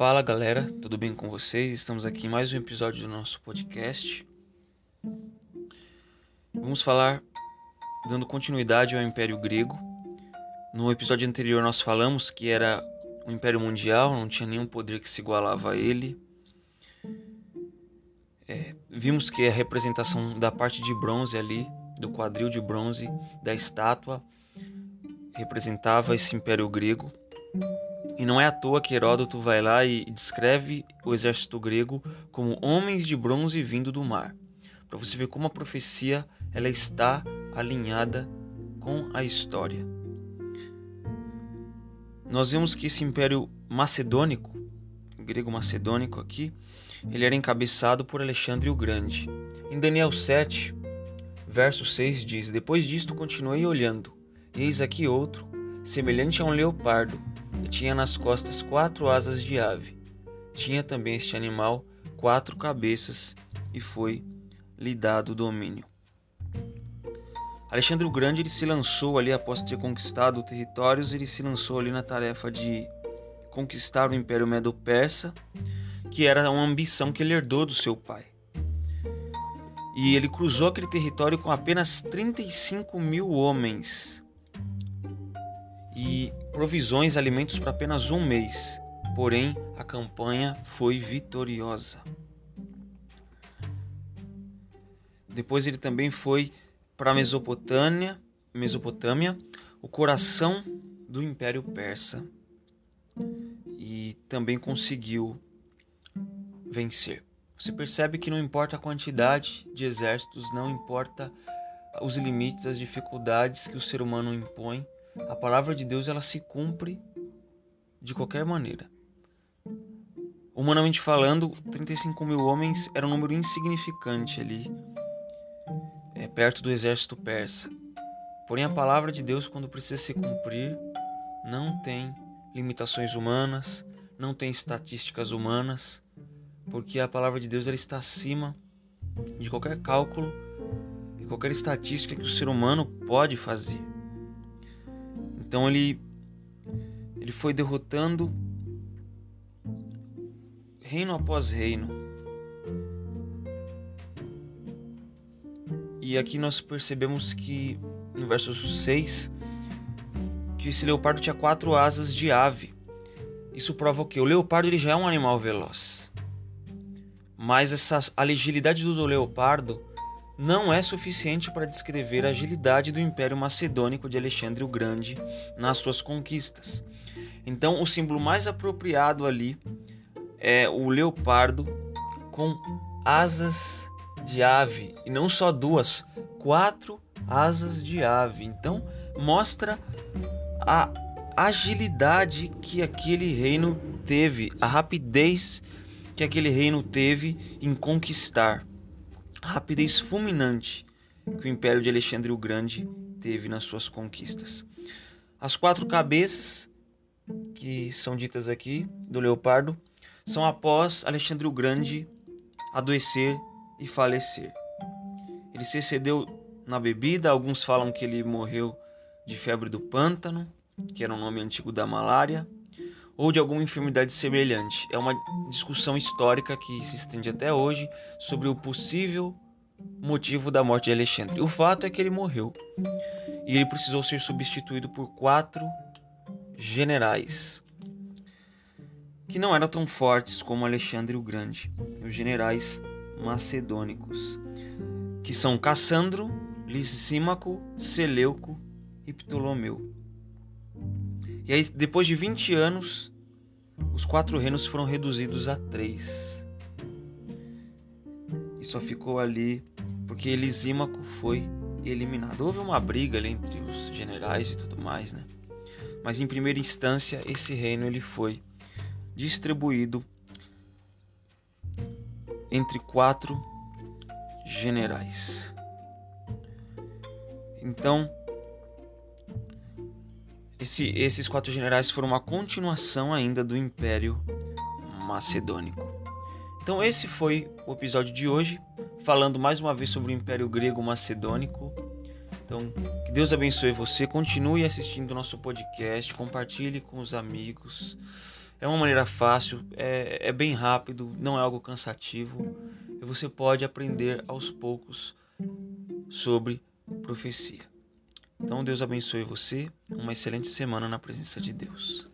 Fala galera, tudo bem com vocês? Estamos aqui em mais um episódio do nosso podcast. Vamos falar, dando continuidade ao Império Grego. No episódio anterior nós falamos que era um império mundial, não tinha nenhum poder que se igualava a ele. É, vimos que a representação da parte de bronze ali, do quadril de bronze da estátua, representava esse império grego. E não é à toa que Heródoto vai lá e descreve o exército grego como homens de bronze vindo do mar. Para você ver como a profecia ela está alinhada com a história. Nós vemos que esse império macedônico, grego macedônico aqui, ele era encabeçado por Alexandre o Grande. Em Daniel 7, verso 6 diz: Depois disto continuei olhando, eis aqui outro, semelhante a um leopardo, e tinha nas costas quatro asas de ave. Tinha também este animal quatro cabeças e foi lhe dado domínio. Alexandre o Grande ele se lançou ali após ter conquistado territórios, ele se lançou ali na tarefa de conquistar o Império Medo-Persa, que era uma ambição que ele herdou do seu pai. E ele cruzou aquele território com apenas 35 mil homens e provisões, alimentos para apenas um mês. Porém, a campanha foi vitoriosa. Depois ele também foi para a Mesopotâmia, Mesopotâmia, o coração do Império Persa, e também conseguiu vencer. Você percebe que não importa a quantidade de exércitos, não importa os limites, as dificuldades que o ser humano impõe, a palavra de Deus ela se cumpre de qualquer maneira. Humanamente falando, 35 mil homens era um número insignificante ali, é, perto do exército persa. Porém, a palavra de Deus, quando precisa se cumprir, não tem limitações humanas, não tem estatísticas humanas, porque a palavra de Deus ela está acima de qualquer cálculo e qualquer estatística que o ser humano pode fazer. Então ele ele foi derrotando reino após reino. E aqui nós percebemos que no verso 6 que esse leopardo tinha quatro asas de ave. Isso prova o que? O leopardo ele já é um animal veloz. Mas essa agilidade do leopardo não é suficiente para descrever a agilidade do Império Macedônico de Alexandre o Grande nas suas conquistas. Então, o símbolo mais apropriado ali é o leopardo com asas de ave e não só duas, quatro asas de ave. Então, mostra a agilidade que aquele reino teve, a rapidez que aquele reino teve em conquistar rapidez fulminante que o Império de Alexandre o Grande teve nas suas conquistas. As quatro cabeças que são ditas aqui do leopardo são após Alexandre o Grande adoecer e falecer. Ele se excedeu na bebida, alguns falam que ele morreu de febre do pântano, que era um nome antigo da malária, ou de alguma enfermidade semelhante. É uma discussão histórica que se estende até hoje sobre o possível motivo da morte de Alexandre. O fato é que ele morreu e ele precisou ser substituído por quatro generais que não eram tão fortes como Alexandre o Grande, os generais macedônicos, que são Cassandro, Lisímaco, Seleuco e Ptolomeu. E aí, depois de 20 anos, os quatro reinos foram reduzidos a três. E só ficou ali porque Elisímaco foi eliminado. Houve uma briga ali entre os generais e tudo mais, né? Mas em primeira instância, esse reino ele foi distribuído entre quatro generais. Então, esse, esses quatro generais foram uma continuação ainda do Império Macedônico. Então esse foi o episódio de hoje, falando mais uma vez sobre o Império Grego Macedônico. Então, que Deus abençoe você, continue assistindo o nosso podcast, compartilhe com os amigos. É uma maneira fácil, é, é bem rápido, não é algo cansativo e você pode aprender aos poucos sobre profecia. Então Deus abençoe você, uma excelente semana na presença de Deus.